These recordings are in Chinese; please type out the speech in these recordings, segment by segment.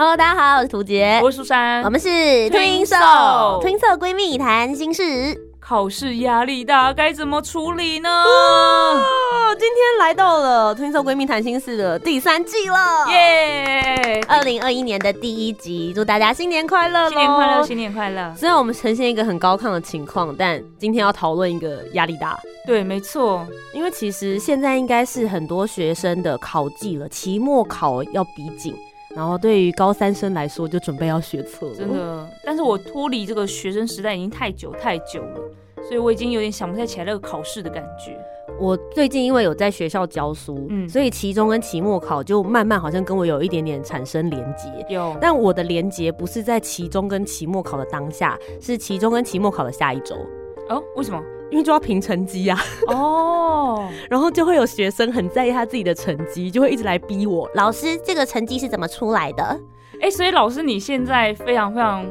Hello，大家好，我是涂杰，我是苏珊，我们是 Twinkle 闺蜜谈心事。考试压力大，该怎么处理呢？哦，今天来到了 Twinkle 闺蜜谈心事的第三季了，耶！二零二一年的第一集，祝大家新年快乐！新年快乐，新年快乐！虽然我们呈现一个很高亢的情况，但今天要讨论一个压力大。对，没错，因为其实现在应该是很多学生的考季了，期末考要逼近。然后对于高三生来说，就准备要学测了。真的，但是我脱离这个学生时代已经太久太久了，所以我已经有点想不太起来那个考试的感觉。我最近因为有在学校教书，嗯，所以期中跟期末考就慢慢好像跟我有一点点产生连结。有，但我的连结不是在期中跟期末考的当下，是期中跟期末考的下一周。哦，为什么？因为就要评成绩呀，哦，然后就会有学生很在意他自己的成绩，就会一直来逼我。老师，这个成绩是怎么出来的？哎，所以老师你现在非常非常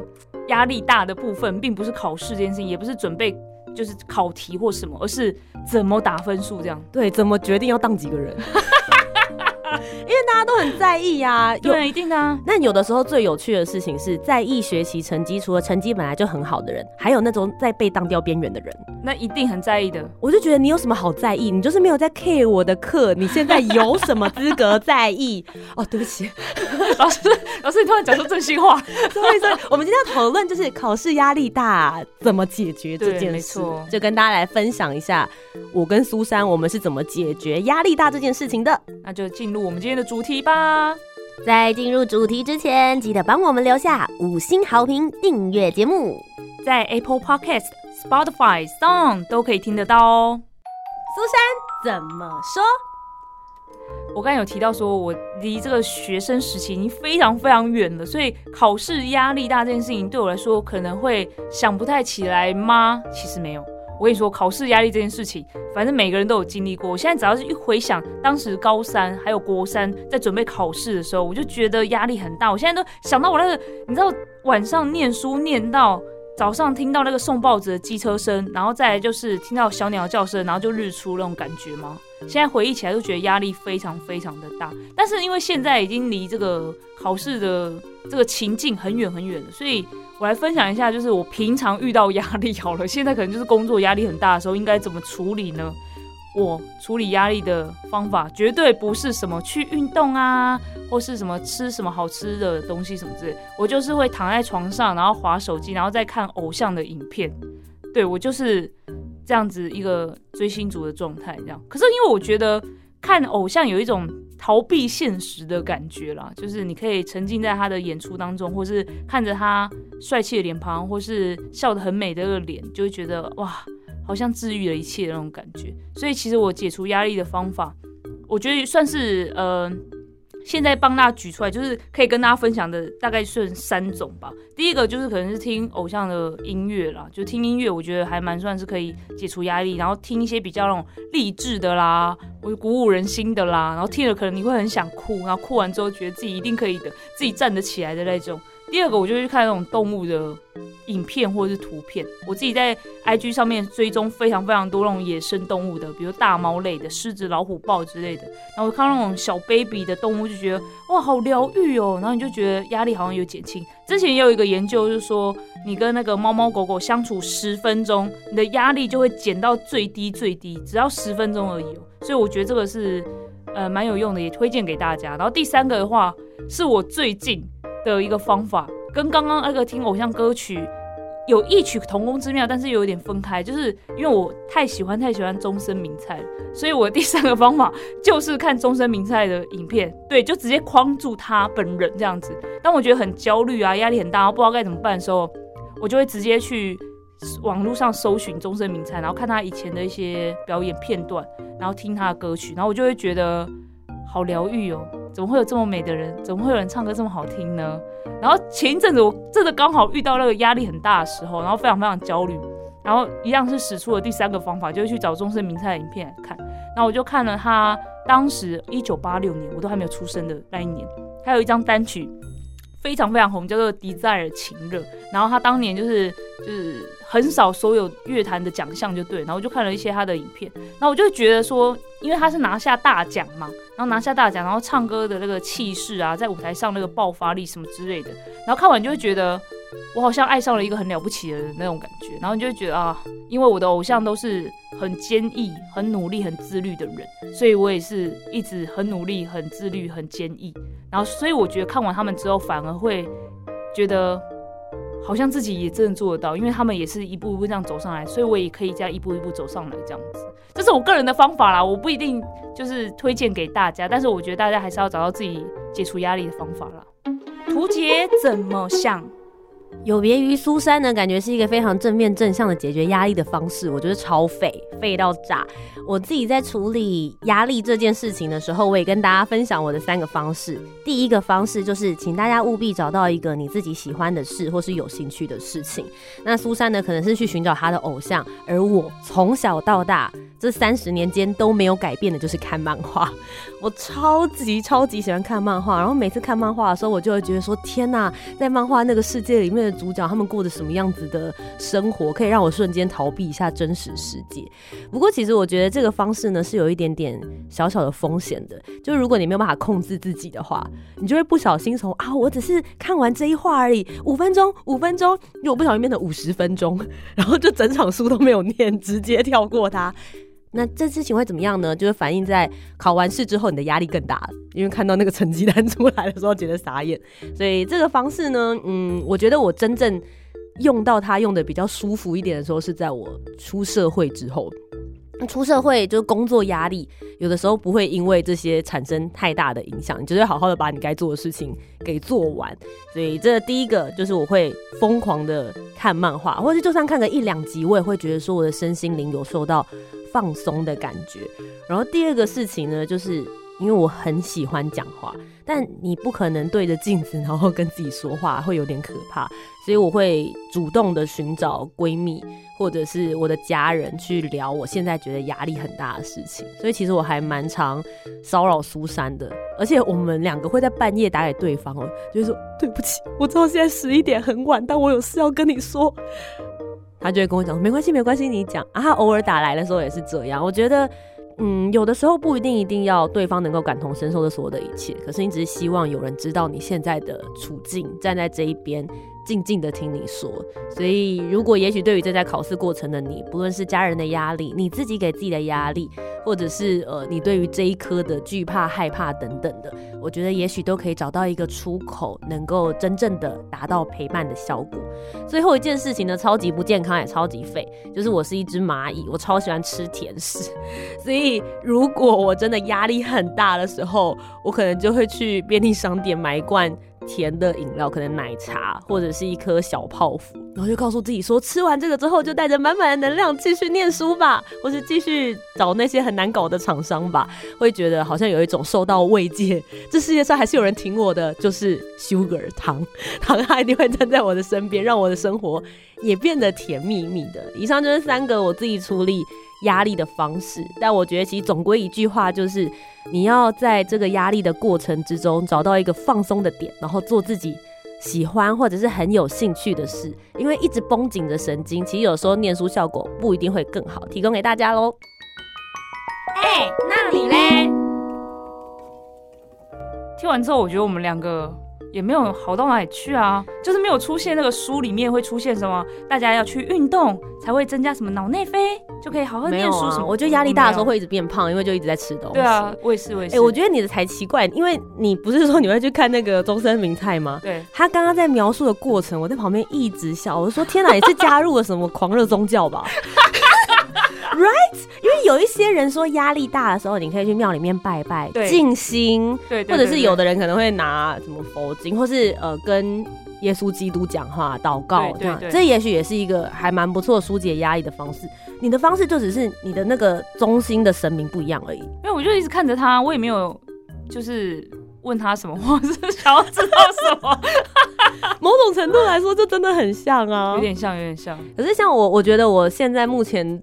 压力大的部分，并不是考试这件事情，也不是准备就是考题或什么，而是怎么打分数这样。对，怎么决定要当几个人？因为大家都很在意呀，对，一定的。那有的时候最有趣的事情是在意学习成绩，除了成绩本来就很好的人，还有那种在被当掉边缘的人，那一定很在意的。我就觉得你有什么好在意？你就是没有在 care 我的课，你现在有什么资格在意？哦，对不起，老师，老师，你突然讲出真心话。所以说，我们今天要讨论就是考试压力大怎么解决这件事，就跟大家来分享一下我跟苏珊我们是怎么解决压力大这件事情的。那就进入我们今天的主题吧。在进入主题之前，记得帮我们留下五星好评，订阅节目，在 Apple Podcast、Spotify、Song 都可以听得到哦。苏珊怎么说？我刚才有提到说，我离这个学生时期已经非常非常远了，所以考试压力大这件事情对我来说可能会想不太起来吗？其实没有。我跟你说，考试压力这件事情，反正每个人都有经历过。我现在只要是一回想当时高三还有国三在准备考试的时候，我就觉得压力很大。我现在都想到我那个，你知道晚上念书念到早上听到那个送报纸的机车声，然后再来就是听到小鸟叫声，然后就日出那种感觉吗？现在回忆起来都觉得压力非常非常的大。但是因为现在已经离这个考试的这个情境很远很远了，所以。我来分享一下，就是我平常遇到压力好了，现在可能就是工作压力很大的时候，应该怎么处理呢？我处理压力的方法绝对不是什么去运动啊，或是什么吃什么好吃的东西什么之类，我就是会躺在床上，然后划手机，然后再看偶像的影片。对我就是这样子一个追星族的状态，这样。可是因为我觉得看偶像有一种。逃避现实的感觉啦，就是你可以沉浸在他的演出当中，或是看着他帅气的脸庞，或是笑得很美的那个脸，就会觉得哇，好像治愈了一切的那种感觉。所以其实我解除压力的方法，我觉得算是呃。现在帮大家举出来，就是可以跟大家分享的，大概算三种吧。第一个就是可能是听偶像的音乐啦，就听音乐，我觉得还蛮算是可以解除压力。然后听一些比较那种励志的啦，或者鼓舞人心的啦，然后听了可能你会很想哭，然后哭完之后觉得自己一定可以的，自己站得起来的那种。第二个，我就去看那种动物的影片或者是图片。我自己在 IG 上面追踪非常非常多那种野生动物的，比如大猫类的、狮子、老虎、豹之类的。然后我看到那种小 baby 的动物，就觉得哇，好疗愈哦。然后你就觉得压力好像有减轻。之前也有一个研究，就是说你跟那个猫猫狗狗相处十分钟，你的压力就会减到最低最低，只要十分钟而已哦。所以我觉得这个是呃蛮有用的，也推荐给大家。然后第三个的话，是我最近。的一个方法，跟刚刚那个听偶像歌曲有异曲同工之妙，但是又有点分开。就是因为我太喜欢太喜欢终身名菜，所以我第三个方法就是看终身名菜的影片，对，就直接框住他本人这样子。当我觉得很焦虑啊，压力很大，不知道该怎么办的时候，我就会直接去网络上搜寻终身名菜，然后看他以前的一些表演片段，然后听他的歌曲，然后我就会觉得。好疗愈哦，怎么会有这么美的人？怎么会有人唱歌这么好听呢？然后前一阵子我真的刚好遇到那个压力很大的时候，然后非常非常焦虑，然后一样是使出了第三个方法，就是去找终身名菜的影片来看。那我就看了他当时一九八六年，我都还没有出生的那一年，还有一张单曲。非常非常红，叫做《迪塞尔情热》，然后他当年就是就是很少所有乐坛的奖项，就对。然后我就看了一些他的影片，然后我就觉得说，因为他是拿下大奖嘛，然后拿下大奖，然后唱歌的那个气势啊，在舞台上那个爆发力什么之类的，然后看完就会觉得。我好像爱上了一个很了不起的那种感觉，然后你就觉得啊，因为我的偶像都是很坚毅、很努力、很自律的人，所以我也是一直很努力、很自律、很坚毅。然后，所以我觉得看完他们之后，反而会觉得好像自己也真的做得到，因为他们也是一步一步这样走上来，所以我也可以这样一步一步走上来这样子。这是我个人的方法啦，我不一定就是推荐给大家，但是我觉得大家还是要找到自己解除压力的方法啦。图杰怎么想？有别于苏珊呢，感觉是一个非常正面正向的解决压力的方式，我觉得超废，废到炸。我自己在处理压力这件事情的时候，我也跟大家分享我的三个方式。第一个方式就是，请大家务必找到一个你自己喜欢的事或是有兴趣的事情。那苏珊呢，可能是去寻找她的偶像，而我从小到大。这三十年间都没有改变的，就是看漫画。我超级超级喜欢看漫画，然后每次看漫画的时候，我就会觉得说：天呐，在漫画那个世界里面主角，他们过着什么样子的生活，可以让我瞬间逃避一下真实世界。不过，其实我觉得这个方式呢，是有一点点小小的风险的。就如果你没有办法控制自己的话，你就会不小心从啊，我只是看完这一话而已，五分钟，五分钟，果不小心变成五十分钟，然后就整场书都没有念，直接跳过它。那这事情会怎么样呢？就是反映在考完试之后，你的压力更大，因为看到那个成绩单 出来的时候，觉得傻眼。所以这个方式呢，嗯，我觉得我真正用到它用的比较舒服一点的时候，是在我出社会之后。出社会就是工作压力，有的时候不会因为这些产生太大的影响，你就是好好的把你该做的事情给做完。所以这第一个就是我会疯狂的看漫画，或者就算看个一两集，我也会觉得说我的身心灵有受到。放松的感觉。然后第二个事情呢，就是因为我很喜欢讲话，但你不可能对着镜子然后跟自己说话，会有点可怕。所以我会主动的寻找闺蜜或者是我的家人去聊我现在觉得压力很大的事情。所以其实我还蛮常骚扰苏珊的，而且我们两个会在半夜打给对方哦，就是说对不起，我知道现在十一点很晚，但我有事要跟你说。他就会跟我讲没关系，没关系，你讲啊。他偶尔打来的时候也是这样。我觉得，嗯，有的时候不一定一定要对方能够感同身受的所有的一切，可是你只是希望有人知道你现在的处境，站在这一边。静静的听你说，所以如果也许对于正在考试过程的你，不论是家人的压力，你自己给自己的压力，或者是呃你对于这一科的惧怕、害怕等等的，我觉得也许都可以找到一个出口，能够真正的达到陪伴的效果。最后一件事情呢，超级不健康也超级废，就是我是一只蚂蚁，我超喜欢吃甜食，所以如果我真的压力很大的时候，我可能就会去便利商店买一罐。甜的饮料，可能奶茶或者是一颗小泡芙，然后就告诉自己说，吃完这个之后就带着满满的能量继续念书吧，或是继续找那些很难搞的厂商吧，会觉得好像有一种受到慰藉，这世界上还是有人挺我的，就是 sugar 糖，糖它一定会站在我的身边，让我的生活也变得甜蜜蜜的。以上就是三个我自己处理。压力的方式，但我觉得其实总归一句话就是，你要在这个压力的过程之中找到一个放松的点，然后做自己喜欢或者是很有兴趣的事。因为一直绷紧着神经，其实有时候念书效果不一定会更好。提供给大家喽。哎，那你嘞？听完之后，我觉得我们两个。也没有好到哪里去啊，就是没有出现那个书里面会出现什么，大家要去运动才会增加什么脑内啡，就可以好好念书什么。我觉得压力大的时候会一直变胖，因为就一直在吃东西。对啊，我也是，我也是。哎，我觉得你的才奇怪，因为你不是说你会去看那个终身名菜吗？对。他刚刚在描述的过程，我在旁边一直笑，我说天哪，你是加入了什么狂热宗教吧 ？Right，因为有一些人说压力大的时候，你可以去庙里面拜拜、静心，对，或者是有的人可能会拿什么佛经，或是呃跟耶稣基督讲话、祷告这样，这也许也是一个还蛮不错疏解压力的方式。你的方式就只是你的那个中心的神明不一样而已。因为我就一直看着他，我也没有就是问他什么，或是想要知道什么，某种程度来说，就真的很像啊，有点像，有点像。可是像我，我觉得我现在目前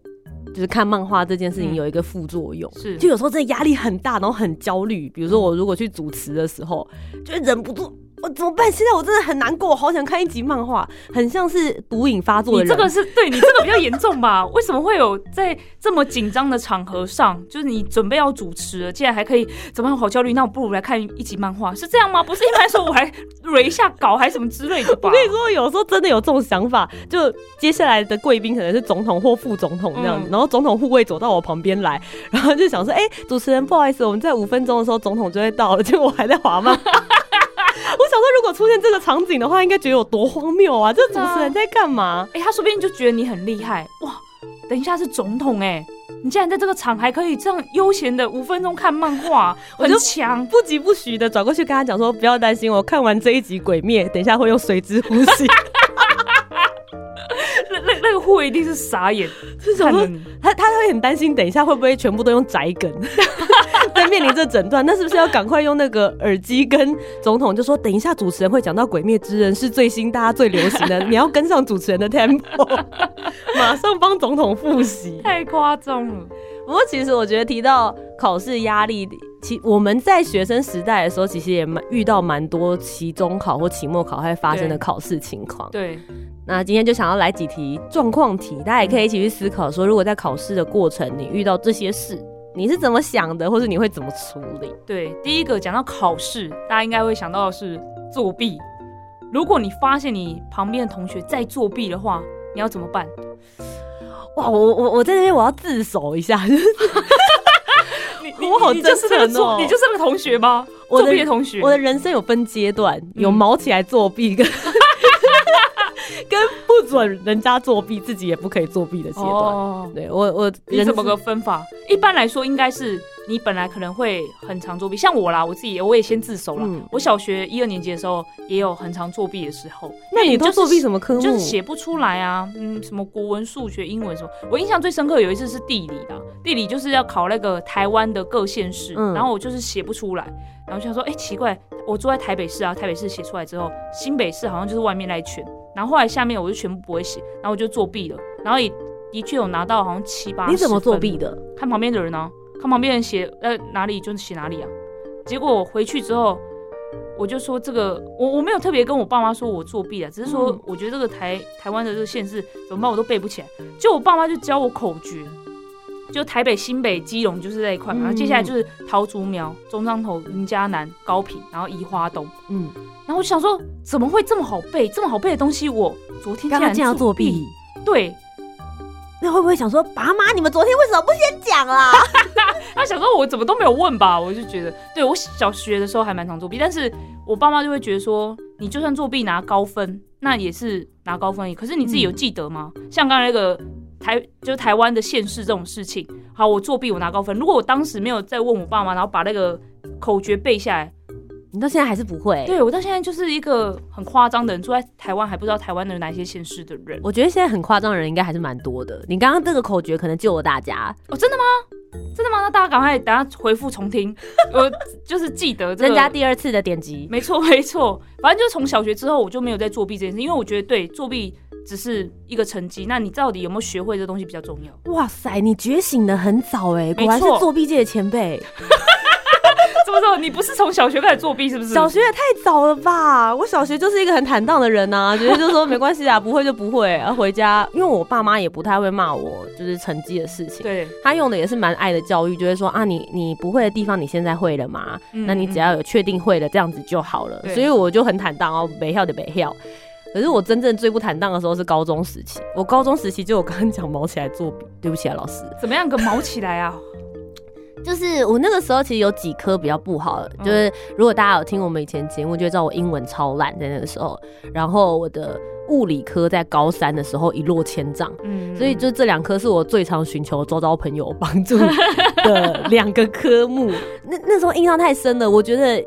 就是看漫画这件事情有一个副作用，是就有时候真的压力很大，然后很焦虑。比如说我如果去主持的时候，就会忍不住。我怎么办？现在我真的很难过，我好想看一集漫画，很像是毒瘾发作的人。你这个是对你这个比较严重吧？为什么会有在这么紧张的场合上，就是你准备要主持了，竟然还可以怎么样？好焦虑，那我不如来看一集漫画，是这样吗？不是一般说我还蕊一下稿，还什么之类的吧？我跟你说，有时候真的有这种想法，就接下来的贵宾可能是总统或副总统这样子，然后总统护卫走到我旁边来，然后就想说：“哎，主持人，不好意思，我们在五分钟的时候总统就会到了，结果我还在滑漫。” 我想说，如果出现这个场景的话，应该觉得有多荒谬啊！这主持人在干嘛？哎，他说不定就觉得你很厉害哇！等一下是总统哎，你竟然在这个场还可以这样悠闲的五分钟看漫画，很强！不疾不徐的转过去跟他讲说：“不要担心，我看完这一集《鬼灭》，等一下会用水之呼吸。”那那那个护卫一定是傻眼，是什么？他他会很担心，等一下会不会全部都用宅梗？在面临这诊断，那是不是要赶快用那个耳机跟总统就说，等一下主持人会讲到《鬼灭之刃》是最新大家最流行的，你要跟上主持人的 tempo，马上帮总统复习，太夸张了。不过其实我觉得提到考试压力，其我们在学生时代的时候，其实也蛮遇到蛮多期中考或期末考会发生的考试情况。对。那今天就想要来几题状况题，大家也可以一起去思考，说如果在考试的过程你遇到这些事。你是怎么想的，或者你会怎么处理？对，第一个讲到考试，大家应该会想到的是作弊。如果你发现你旁边的同学在作弊的话，你要怎么办？哇，我我我在这边我要自首一下，你我好真诚哦，你就是那个同学吗？作弊的同学，我的人生有分阶段，有毛起来作弊跟。跟不准人家作弊，自己也不可以作弊的阶段。哦对我，我你怎么个分法？一般来说，应该是你本来可能会很常作弊，像我啦，我自己我也先自首了。我小学一二年级的时候也有很常作弊的时候。那你都作弊什么科目？就是写不出来啊，嗯，什么国文、数学、英文什么。我印象最深刻有一次是地理的，地理就是要考那个台湾的各县市，然后我就是写不出来，然后就想说，哎，奇怪，我住在台北市啊，台北市写出来之后，新北市好像就是外面那一圈。然后后来下面我就全部不会写，然后我就作弊了，然后也的确有拿到好像七八。你怎么作弊的？看旁边的人呢？看旁边人写呃哪里就写哪里啊。结果我回去之后，我就说这个我我没有特别跟我爸妈说我作弊啊，只是说我觉得这个台台湾的这个县市怎么办我都背不起来，就我爸妈就教我口诀，就台北、新北、基隆就是这一块嘛，然后接下来就是桃竹苗、中彰头、云嘉南、高平，然后宜花东，嗯。然后我就想说，怎么会这么好背？这么好背的东西，我昨天竟然这样作弊。对，那会不会想说，爸妈，你们昨天为什么不先讲啊？他想说，我怎么都没有问吧？我就觉得，对我小学的时候还蛮常作弊，但是我爸妈就会觉得说，你就算作弊拿高分，那也是拿高分。可是你自己有记得吗？像刚才那个台，就是台湾的县市这种事情，好，我作弊我拿高分。如果我当时没有再问我爸妈，然后把那个口诀背下来。你到现在还是不会？对我到现在就是一个很夸张的人，住在台湾还不知道台湾的哪些县市的人。我觉得现在很夸张的人应该还是蛮多的。你刚刚这个口诀可能救了大家哦，真的吗？真的吗？那大家赶快等下回复重听，我就是记得增加第二次的点击。没错没错，反正就是从小学之后我就没有在作弊这件事，因为我觉得对作弊只是一个成绩，那你到底有没有学会这东西比较重要。哇塞，你觉醒的很早哎，果然是作弊界的前辈。你不是从小学开始作弊是不是？小学也太早了吧！我小学就是一个很坦荡的人呐，觉得就说没关系啊，不会就不会。啊回家，因为我爸妈也不太会骂我，就是成绩的事情。对，他用的也是蛮爱的教育，就是说啊，你你不会的地方你现在会了嘛？那你只要有确定会了，这样子就好了。所以我就很坦荡哦，没跳的没跳。可是我真正最不坦荡的时候是高中时期。我高中时期就我刚刚讲毛起来作弊，对不起啊，老师。怎么样个毛起来啊？就是我那个时候其实有几科比较不好，就是如果大家有听我们以前节目，就知道我英文超烂在那个时候。然后我的物理科在高三的时候一落千丈，嗯，所以就这两科是我最常寻求周遭朋友帮助的两个科目。那那时候印象太深了，我觉得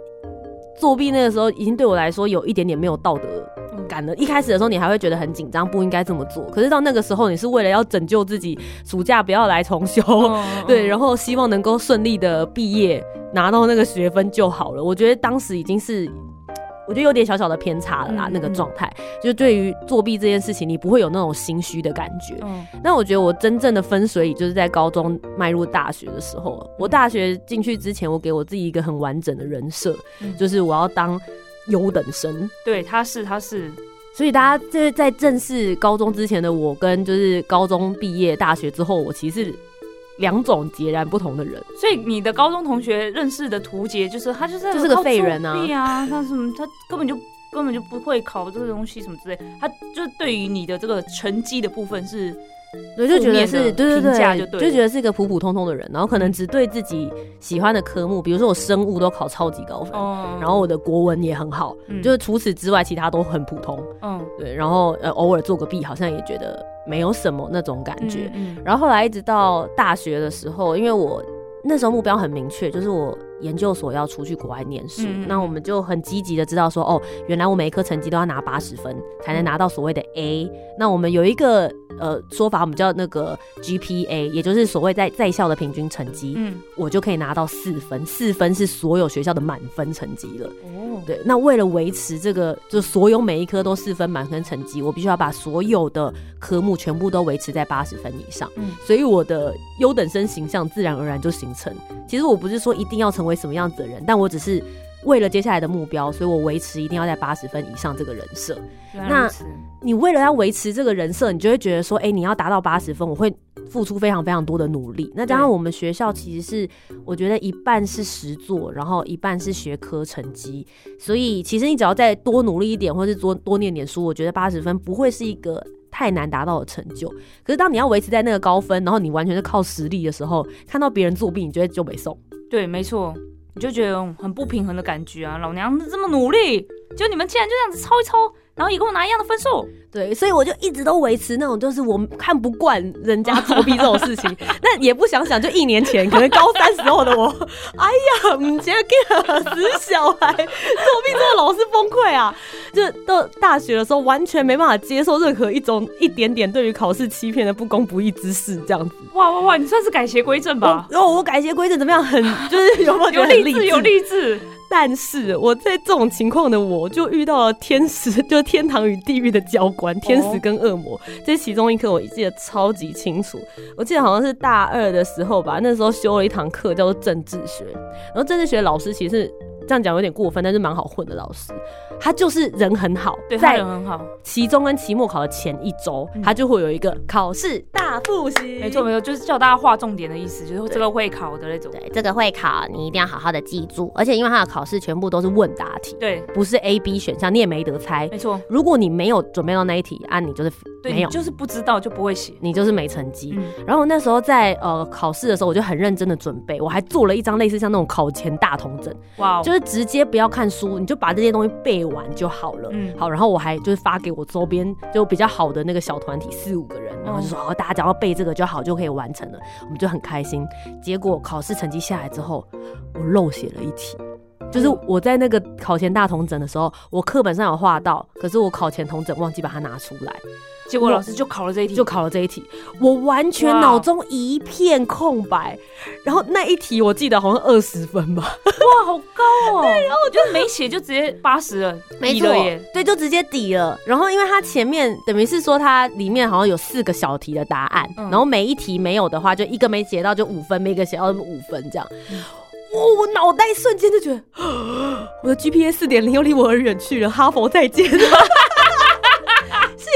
作弊那个时候已经对我来说有一点点没有道德赶了。一开始的时候，你还会觉得很紧张，不应该这么做。可是到那个时候，你是为了要拯救自己，暑假不要来重修，对，然后希望能够顺利的毕业，拿到那个学分就好了。我觉得当时已经是。我觉得有点小小的偏差了啦，那个状态，就对于作弊这件事情，你不会有那种心虚的感觉。嗯，那我觉得我真正的分水岭就是在高中迈入大学的时候。我大学进去之前，我给我自己一个很完整的人设，就是我要当优等生。对，他是，他是。所以大家在在正式高中之前的我，跟就是高中毕业大学之后，我其实。两种截然不同的人，所以你的高中同学认识的图杰，就是他就是就是个废人啊，对啊，他什么他根本就根本就不会考这个东西什么之类，他就是对于你的这个成绩的部分是。对，就觉得是，对对对，就觉得是一个普普通通的人，然后可能只对自己喜欢的科目，比如说我生物都考超级高分，然后我的国文也很好，就是除此之外，其他都很普通。嗯，对，然后呃，偶尔做个弊，好像也觉得没有什么那种感觉。然后后来一直到大学的时候，因为我那时候目标很明确，就是我。研究所要出去国外念书，那我们就很积极的知道说，哦，原来我每一科成绩都要拿八十分才能拿到所谓的 A。那我们有一个呃说法，我们叫那个 GPA，也就是所谓在在校的平均成绩，嗯，我就可以拿到四分，四分是所有学校的满分成绩了。哦，对，那为了维持这个，就所有每一科都四分满分成绩，我必须要把所有的科目全部都维持在八十分以上。嗯，所以我的优等生形象自然而然就形成。其实我不是说一定要成为。为什么样子的人？但我只是为了接下来的目标，所以我维持一定要在八十分以上这个人设。那你为了要维持这个人设，你就会觉得说，哎，你要达到八十分，我会付出非常非常多的努力。那加上我们学校其实是，我觉得一半是实作，然后一半是学科成绩。所以其实你只要再多努力一点，或是多多念点书，我觉得八十分不会是一个太难达到的成就。可是当你要维持在那个高分，然后你完全是靠实力的时候，看到别人作弊，你觉得就没送。对，没错，你就觉得很不平衡的感觉啊！老娘这么努力，就你们竟然就这样子抄一抄。然后也跟我拿一样的分数，对，所以我就一直都维持那种，就是我看不惯人家作弊这种事情。那也不想想，就一年前，可能高三时候的我，哎呀，唔接给死小孩，作弊之后老师崩溃啊！就到大学的时候，完全没办法接受任何一种一点点对于考试欺骗的不公不义之事，这样子。哇哇哇！你算是改邪归正吧？然后我改邪归正怎么样？很就是有没有有励志？有励志。但是我在这种情况的我就遇到了天使，就是天堂与地狱的交关，天使跟恶魔。这其中一课我记得超级清楚，我记得好像是大二的时候吧，那时候修了一堂课叫做政治学，然后政治学老师其实是。这样讲有点过分，但是蛮好混的老师，他就是人很好，对，他人很好。期中跟期末考的前一周，他就会有一个考试大复习。没错没错，就是叫大家画重点的意思，就是这个会考的那种。对，这个会考你一定要好好的记住，而且因为他的考试全部都是问答题，对，不是 A B 选项，你也没得猜。没错，如果你没有准备到那一题，啊，你就是没有，就是不知道就不会写，你就是没成绩。然后那时候在呃考试的时候，我就很认真的准备，我还做了一张类似像那种考前大同枕，哇，就是直接不要看。书，你就把这些东西背完就好了。嗯，好，然后我还就是发给我周边就比较好的那个小团体四五个人，然后就说哦，大家只要背这个就好，就可以完成了。我们就很开心。结果考试成绩下来之后，我漏写了一题，就是我在那个考前大同整的时候，我课本上有画到，可是我考前同整忘记把它拿出来。结果老师就考了这一题，就考了这一题，我完全脑中一片空白。然后那一题我记得好像二十分吧，哇，好高哦！对，然后我就没写，就直接八十了，没错，对，就直接抵了。然后因为它前面等于是说它里面好像有四个小题的答案，然后每一题没有的话，就一个没写到就五分，每个写到五分这样。哇，我脑袋瞬间就觉得 我的 GPA 四点零又离我而远去了，哈佛再见。是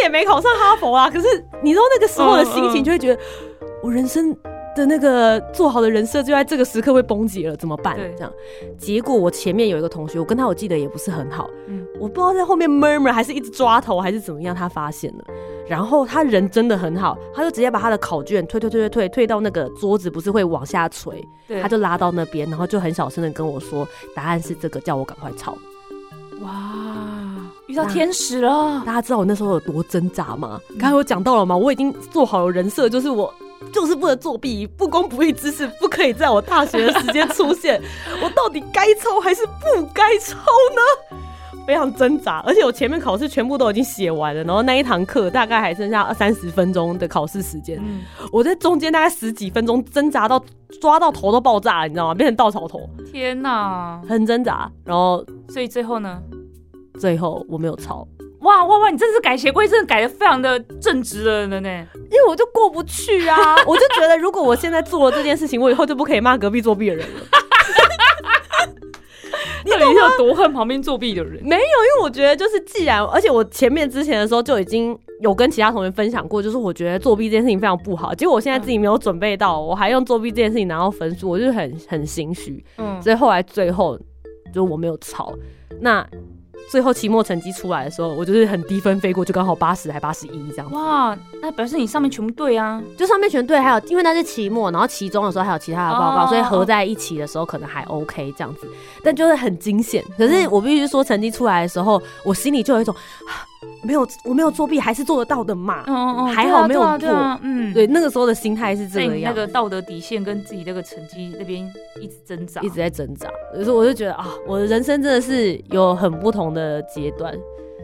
也没考上哈佛啊，可是你知道那个时候的心情，就会觉得我人生的那个做好的人设就在这个时刻会崩解了，怎么办？这样，结果我前面有一个同学，我跟他我记得也不是很好，嗯，我不知道在后面 murmur 还是一直抓头还是怎么样，他发现了，然后他人真的很好，他就直接把他的考卷推推推推推推到那个桌子不是会往下垂，他就拉到那边，然后就很小声的跟我说答案是这个，叫我赶快抄。哇。遇到天使了！大家知道我那时候有多挣扎吗？刚才我讲到了吗？我已经做好了人设，就是我就是不能作弊，不公不义之事不可以在我大学的时间出现。我到底该抄还是不该抄呢？非常挣扎，而且我前面考试全部都已经写完了，然后那一堂课大概还剩下二三十分钟的考试时间，我在中间大概十几分钟挣扎到抓到头都爆炸了，你知道吗？变成稻草头，天哪，很挣扎。然后所以最后呢？最后我没有抄。哇哇哇！你真的是改邪归正，改的非常的正直了呢。因为我就过不去啊，我就觉得如果我现在做了这件事情，我以后就不可以骂隔壁作弊的人了。你到底有多恨旁边作弊的人？没有，因为我觉得就是既然，而且我前面之前的时候就已经有跟其他同学分享过，就是我觉得作弊这件事情非常不好。结果我现在自己没有准备到，我还用作弊这件事情拿到分数，我就很很心虚。嗯，所以后来最后就我没有抄。那。最后期末成绩出来的时候，我就是很低分飞过，就刚好八十还八十一这样。哇，那表示你上面全部对啊，就上面全对，还有因为那是期末，然后期中的时候还有其他的报告，所以合在一起的时候可能还 OK 这样子，但就是很惊险。可是我必须说，成绩出来的时候，我心里就有一种。没有，我没有作弊，还是做得到的嘛。哦哦，还好没有做。嗯，对，那个时候的心态是这个样。那个道德底线跟自己那个成绩那边一直挣扎，一直在挣扎。有时候我就觉得啊，我的人生真的是有很不同的阶段。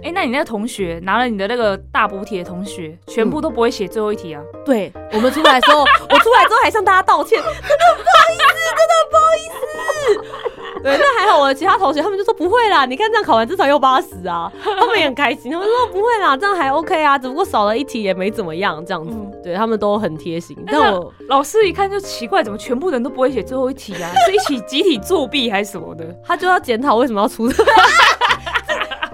哎，那你那个同学拿了你的那个大补贴，同学全部都不会写最后一题啊？对，我们出来的时候，我出来之后还向大家道歉，真的不好意思，真的不好意思。对，那还好，我的其他同学他们就说不会啦，你看这样考完至少又八十啊，他们也很开心，他们说不会啦，这样还 OK 啊，只不过少了一题也没怎么样，这样子，对他们都很贴心。但我老师一看就奇怪，怎么全部人都不会写最后一题啊？是一起集体作弊还是什么的？他就要检讨为什么要出。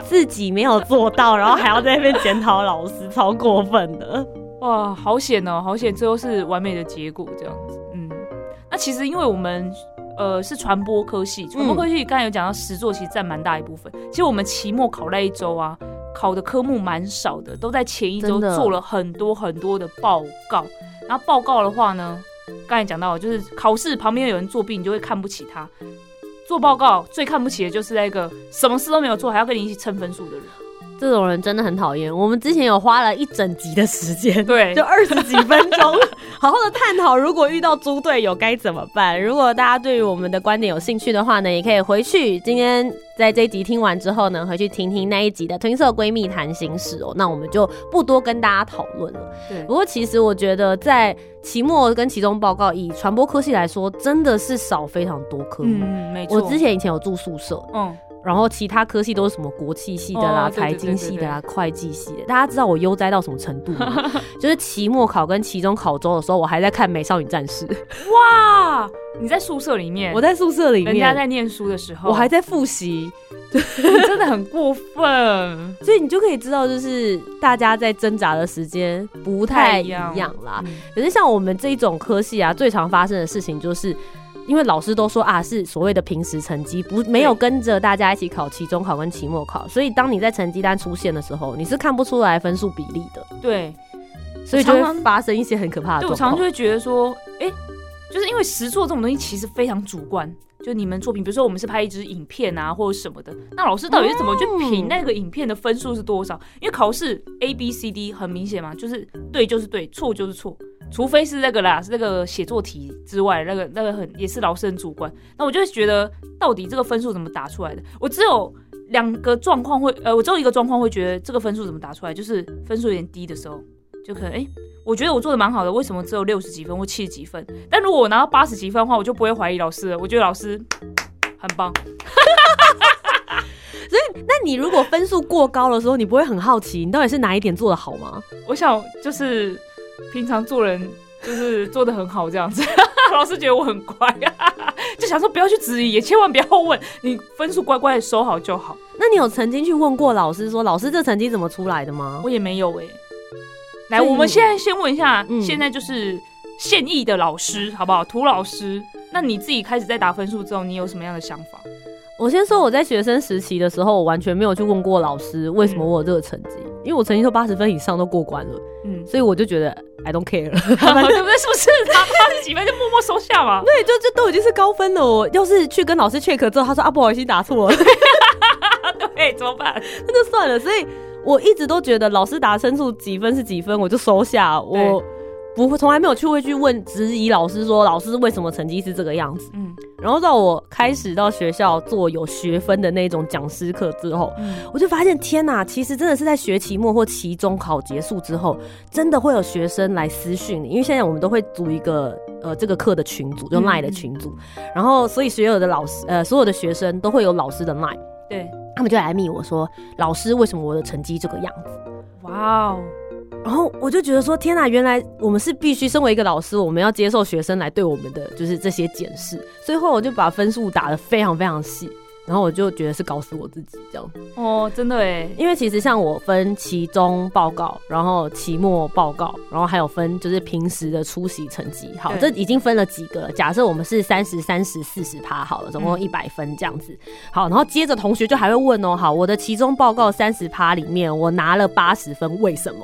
自己没有做到，然后还要在那边检讨老师，超过分的哇！好险哦，好险，最后是完美的结果这样子。嗯，那其实因为我们呃是传播科系，传播科系刚才有讲到实作，其实占蛮大一部分。其实我们期末考那一周啊，考的科目蛮少的，都在前一周做了很多很多的报告。然后报告的话呢，刚才讲到就是考试旁边有人作弊，你就会看不起他。做报告最看不起的就是那个什么事都没有做，还要跟你一起称分数的人。这种人真的很讨厌。我们之前有花了一整集的时间，对，就二十几分钟，好好的探讨如果遇到猪队友该怎么办。如果大家对于我们的观点有兴趣的话呢，也可以回去今天在这一集听完之后呢，回去听听那一集的褪色闺蜜谈心事哦。那我们就不多跟大家讨论了。对，不过其实我觉得在期末跟期中报告以传播科系来说，真的是少非常多科目。嗯，没错。我之前以前有住宿舍，嗯。然后其他科系都是什么国际系的啦、财经系的啦、会计系的。大家知道我悠哉到什么程度吗？就是期末考跟期中考周的时候，我还在看《美少女战士》。哇！你在宿舍里面？我在宿舍里面。人家在念书的时候，我还在复习。真的很过分。所以你就可以知道，就是大家在挣扎的时间不太一样啦。可是像我们这一种科系啊，最常发生的事情就是。因为老师都说啊，是所谓的平时成绩，不没有跟着大家一起考期中考跟期末考，所以当你在成绩单出现的时候，你是看不出来分数比例的。对，所以就会发生一些很可怕的。对我常常就会觉得说，哎，就是因为实作这种东西其实非常主观，就你们作品，比如说我们是拍一支影片啊或者什么的，那老师到底是怎么去评那个影片的分数是多少？因为考试 A B C D 很明显嘛，就是对就是对，错就是错。除非是那个啦，是那个写作题之外，那个那个很也是老师很主观。那我就觉得，到底这个分数怎么打出来的？我只有两个状况会，呃，我只有一个状况会觉得这个分数怎么打出来，就是分数有点低的时候，就可能哎，我觉得我做的蛮好的，为什么只有六十几分或七十几分？但如果我拿到八十几分的话，我就不会怀疑老师了。我觉得老师很棒。所以，那你如果分数过高的时候，你不会很好奇，你到底是哪一点做的好吗？我想就是。平常做人就是做的很好，这样子，老师觉得我很乖，就想说不要去质疑，也千万不要问，你分数乖乖的收好就好。那你有曾经去问过老师说，老师这成绩怎么出来的吗？我也没有哎。来，我们现在先问一下，现在就是现役的老师好不好？涂老师，那你自己开始在打分数之后，你有什么样的想法？我先说我在学生时期的时候，我完全没有去问过老师为什么我有这个成绩，因为我成绩都八十分以上都过关了，嗯，所以我就觉得 I don't care 了，对不对？是不是？他八十几分就默默收下嘛？对，就就都已经是高分了。我要是去跟老师 check 之后，他说啊不好意思打错了，对，怎么办？那就算了。所以我一直都觉得老师打分数几分是几分，我就收下。我。不会从来没有去会去问质疑老师说老师为什么成绩是这个样子。嗯，然后到我开始到学校做有学分的那种讲师课之后，我就发现天哪，其实真的是在学期末或期中考结束之后，真的会有学生来私讯你，因为现在我们都会组一个呃这个课的群组，就 line 的群组，然后所以所有的老师呃所有的学生都会有老师的 line，对他们就来密我说老师为什么我的成绩这个样子？哇哦！然后我就觉得说，天哪，原来我们是必须身为一个老师，我们要接受学生来对我们的就是这些检视，所以后来我就把分数打得非常非常细。然后我就觉得是搞死我自己这样哦，真的哎，因为其实像我分期中报告，然后期末报告，然后还有分就是平时的出席成绩。好，这已经分了几个了。假设我们是三十三十四十趴好了，总共一百分这样子。好，然后接着同学就还会问哦，好，我的期中报告三十趴里面我拿了八十分，为什么？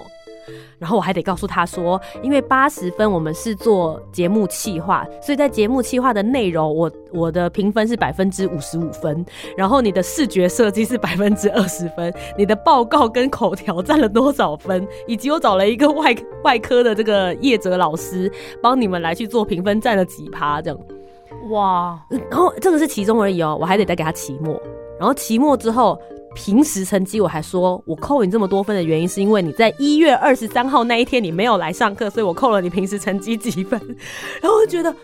然后我还得告诉他说，因为八十分我们是做节目企划，所以在节目企划的内容，我我的评分是百分之五十五分。然后你的视觉设计是百分之二十分，你的报告跟口条占了多少分？以及我找了一个外外科的这个叶哲老师帮你们来去做评分，占了几趴这样。哇，然后这个是其中而已哦，我还得再给他期末，然后期末之后。平时成绩我还说，我扣你这么多分的原因是因为你在一月二十三号那一天你没有来上课，所以我扣了你平时成绩几分。然后我觉得，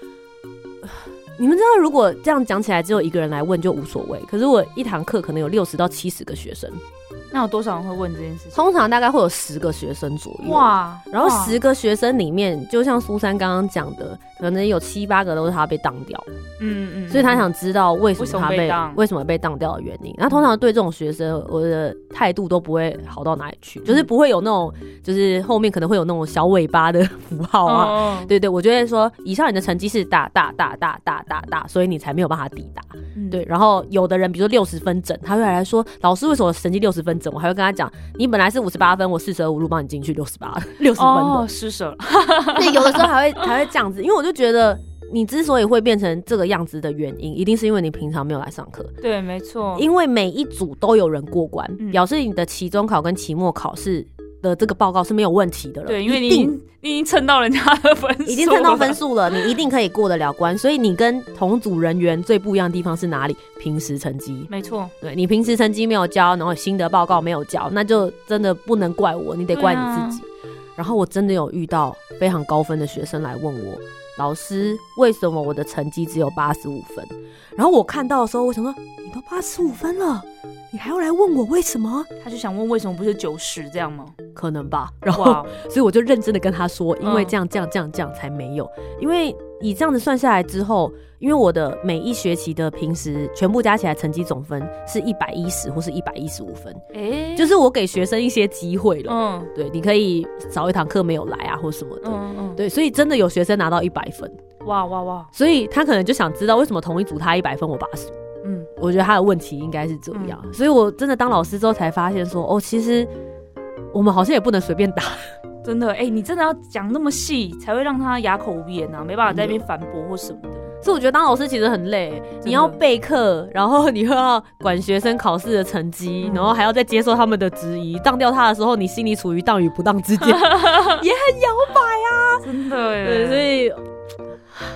你们知道，如果这样讲起来只有一个人来问就无所谓，可是我一堂课可能有六十到七十个学生。那有多少人会问这件事情？通常大概会有十个学生左右。哇！然后十个学生里面，就像苏珊刚刚讲的，可能有七八个都是他被当掉。嗯嗯。所以他想知道为什么他被为什么被当掉的原因。那通常对这种学生，我的态度都不会好到哪里去，就是不会有那种，就是后面可能会有那种小尾巴的 符号啊。对对，我觉得说，以上你的成绩是大大大大大大大，所以你才没有办法抵达。对。然后有的人，比如说六十分整，他会来说，老师为什么成绩六十分？我还会跟他讲，你本来是五十八分，我四舍五入帮你进去六十八，六十分的施舍了。对，有的时候还会还会这样子，因为我就觉得你之所以会变成这个样子的原因，一定是因为你平常没有来上课。对，没错。因为每一组都有人过关，表示你的期中考跟期末考试。的这个报告是没有问题的了，对，因为你你已经蹭到人家的分数，已经蹭到分数了，你一定可以过得了关。所以你跟同组人员最不一样的地方是哪里？平时成绩，没错，对你平时成绩没有交，然后心得报告没有交，那就真的不能怪我，你得怪你自己。然后我真的有遇到非常高分的学生来问我，老师为什么我的成绩只有八十五分？然后我看到的时候，我想说，你都八十五分了。你还要来问我为什么？他就想问为什么不是九十这样吗？可能吧。然后，所以我就认真的跟他说，因为这样这样这样这样才没有。因为以这样子算下来之后，因为我的每一学期的平时全部加起来成绩总分是一百一十或是一百一十五分。哎，就是我给学生一些机会了。嗯，对，你可以少一堂课没有来啊，或什么的。嗯嗯。对，所以真的有学生拿到一百分。哇哇哇！所以他可能就想知道为什么同一组他一百分，我八十。嗯，我觉得他的问题应该是这样，所以我真的当老师之后才发现说，哦，其实我们好像也不能随便打，真的，哎，你真的要讲那么细，才会让他哑口无言呐，没办法在那边反驳或什么的。所以我觉得当老师其实很累，你要备课，然后你又要管学生考试的成绩，然后还要再接受他们的质疑，当掉他的时候，你心里处于当与不当之间，也很摇摆啊，真的，对，所以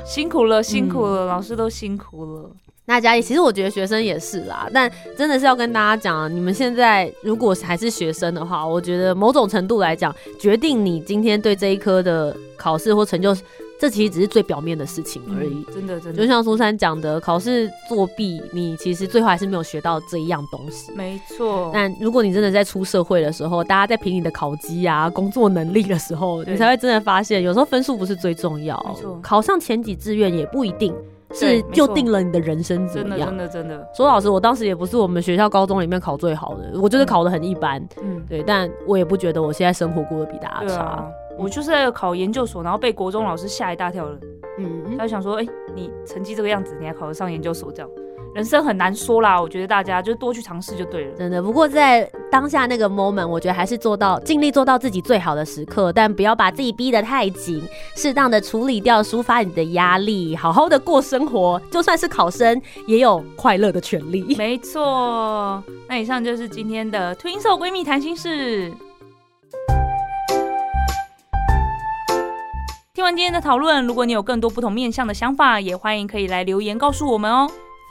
辛苦了，辛苦了，老师都辛苦了。那家里其实我觉得学生也是啦，但真的是要跟大家讲，你们现在如果还是学生的话，我觉得某种程度来讲，决定你今天对这一科的考试或成就，这其实只是最表面的事情而已。真的，真的，就像苏珊讲的，考试作弊，你其实最后还是没有学到这一样东西。没错。但如果你真的在出社会的时候，大家在评你的考绩啊、工作能力的时候，你才会真的发现，有时候分数不是最重要。考上前几志愿也不一定。是就定了你的人生怎么样？真的真的真的。说老实，我当时也不是我们学校高中里面考最好的，我就是考的很一般。嗯，对，但我也不觉得我现在生活过得比大家差。我就是在考研究所，然后被国中老师吓一大跳了。嗯，他就想说，哎，你成绩这个样子，你还考得上研究所这样？人生很难说啦，我觉得大家就多去尝试就对了。真的，不过在当下那个 moment，我觉得还是做到尽力做到自己最好的时刻，但不要把自己逼得太紧，适当的处理掉、抒发你的压力，好好的过生活。就算是考生，也有快乐的权利。没错，那以上就是今天的 Twin Soul 闺蜜谈心事。听完今天的讨论，如果你有更多不同面向的想法，也欢迎可以来留言告诉我们哦。